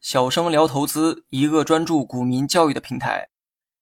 小生聊投资，一个专注股民教育的平台。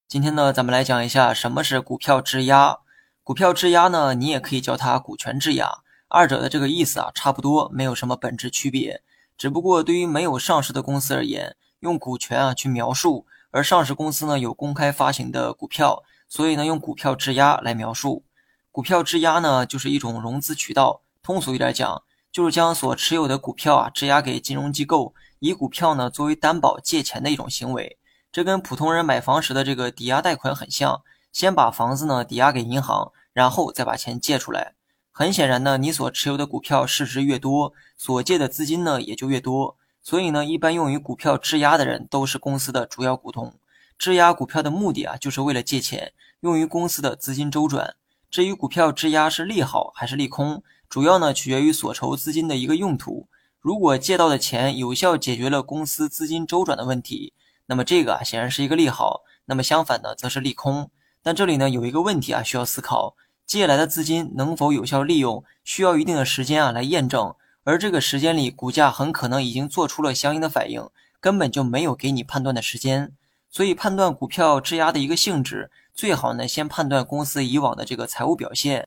今天呢，咱们来讲一下什么是股票质押。股票质押呢，你也可以叫它股权质押，二者的这个意思啊差不多，没有什么本质区别。只不过对于没有上市的公司而言，用股权啊去描述，而上市公司呢有公开发行的股票，所以呢用股票质押来描述。股票质押呢就是一种融资渠道，通俗一点讲，就是将所持有的股票啊质押给金融机构。以股票呢作为担保借钱的一种行为，这跟普通人买房时的这个抵押贷款很像，先把房子呢抵押给银行，然后再把钱借出来。很显然呢，你所持有的股票市值越多，所借的资金呢也就越多。所以呢，一般用于股票质押的人都是公司的主要股东。质押股票的目的啊，就是为了借钱，用于公司的资金周转。至于股票质押是利好还是利空，主要呢取决于所筹资金的一个用途。如果借到的钱有效解决了公司资金周转的问题，那么这个啊显然是一个利好。那么相反呢，则是利空。但这里呢有一个问题啊需要思考：借来的资金能否有效利用，需要一定的时间啊来验证。而这个时间里，股价很可能已经做出了相应的反应，根本就没有给你判断的时间。所以判断股票质押的一个性质，最好呢先判断公司以往的这个财务表现。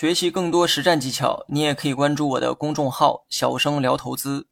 学习更多实战技巧，你也可以关注我的公众号“小生聊投资”。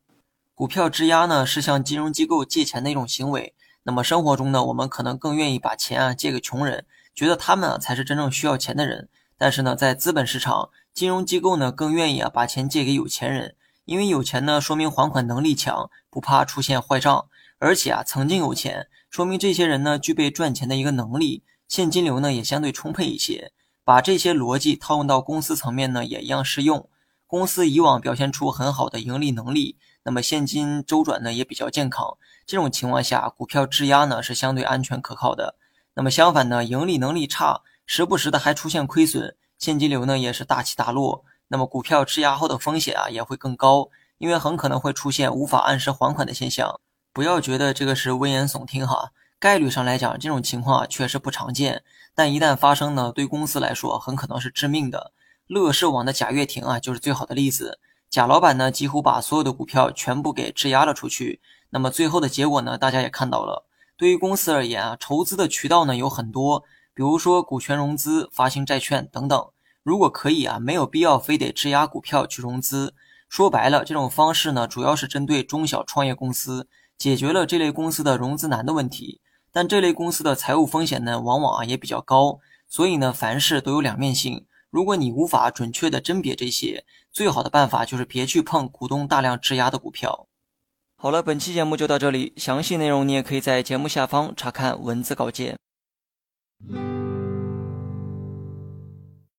股票质押呢是向金融机构借钱的一种行为。那么生活中呢，我们可能更愿意把钱啊借给穷人，觉得他们啊才是真正需要钱的人。但是呢，在资本市场，金融机构呢更愿意啊把钱借给有钱人，因为有钱呢说明还款能力强，不怕出现坏账，而且啊曾经有钱，说明这些人呢具备赚钱的一个能力，现金流呢也相对充沛一些。把这些逻辑套用到公司层面呢，也一样适用。公司以往表现出很好的盈利能力，那么现金周转呢也比较健康。这种情况下，股票质押呢是相对安全可靠的。那么相反呢，盈利能力差，时不时的还出现亏损，现金流呢也是大起大落。那么股票质押后的风险啊也会更高，因为很可能会出现无法按时还款的现象。不要觉得这个是危言耸听哈。概率上来讲，这种情况啊确实不常见，但一旦发生呢，对公司来说很可能是致命的。乐视网的贾跃亭啊就是最好的例子。贾老板呢几乎把所有的股票全部给质押了出去，那么最后的结果呢，大家也看到了。对于公司而言啊，筹资的渠道呢有很多，比如说股权融资、发行债券等等。如果可以啊，没有必要非得质押股票去融资。说白了，这种方式呢，主要是针对中小创业公司，解决了这类公司的融资难的问题。但这类公司的财务风险呢，往往啊也比较高，所以呢，凡事都有两面性。如果你无法准确的甄别这些，最好的办法就是别去碰股东大量质押的股票。好了，本期节目就到这里，详细内容你也可以在节目下方查看文字稿件。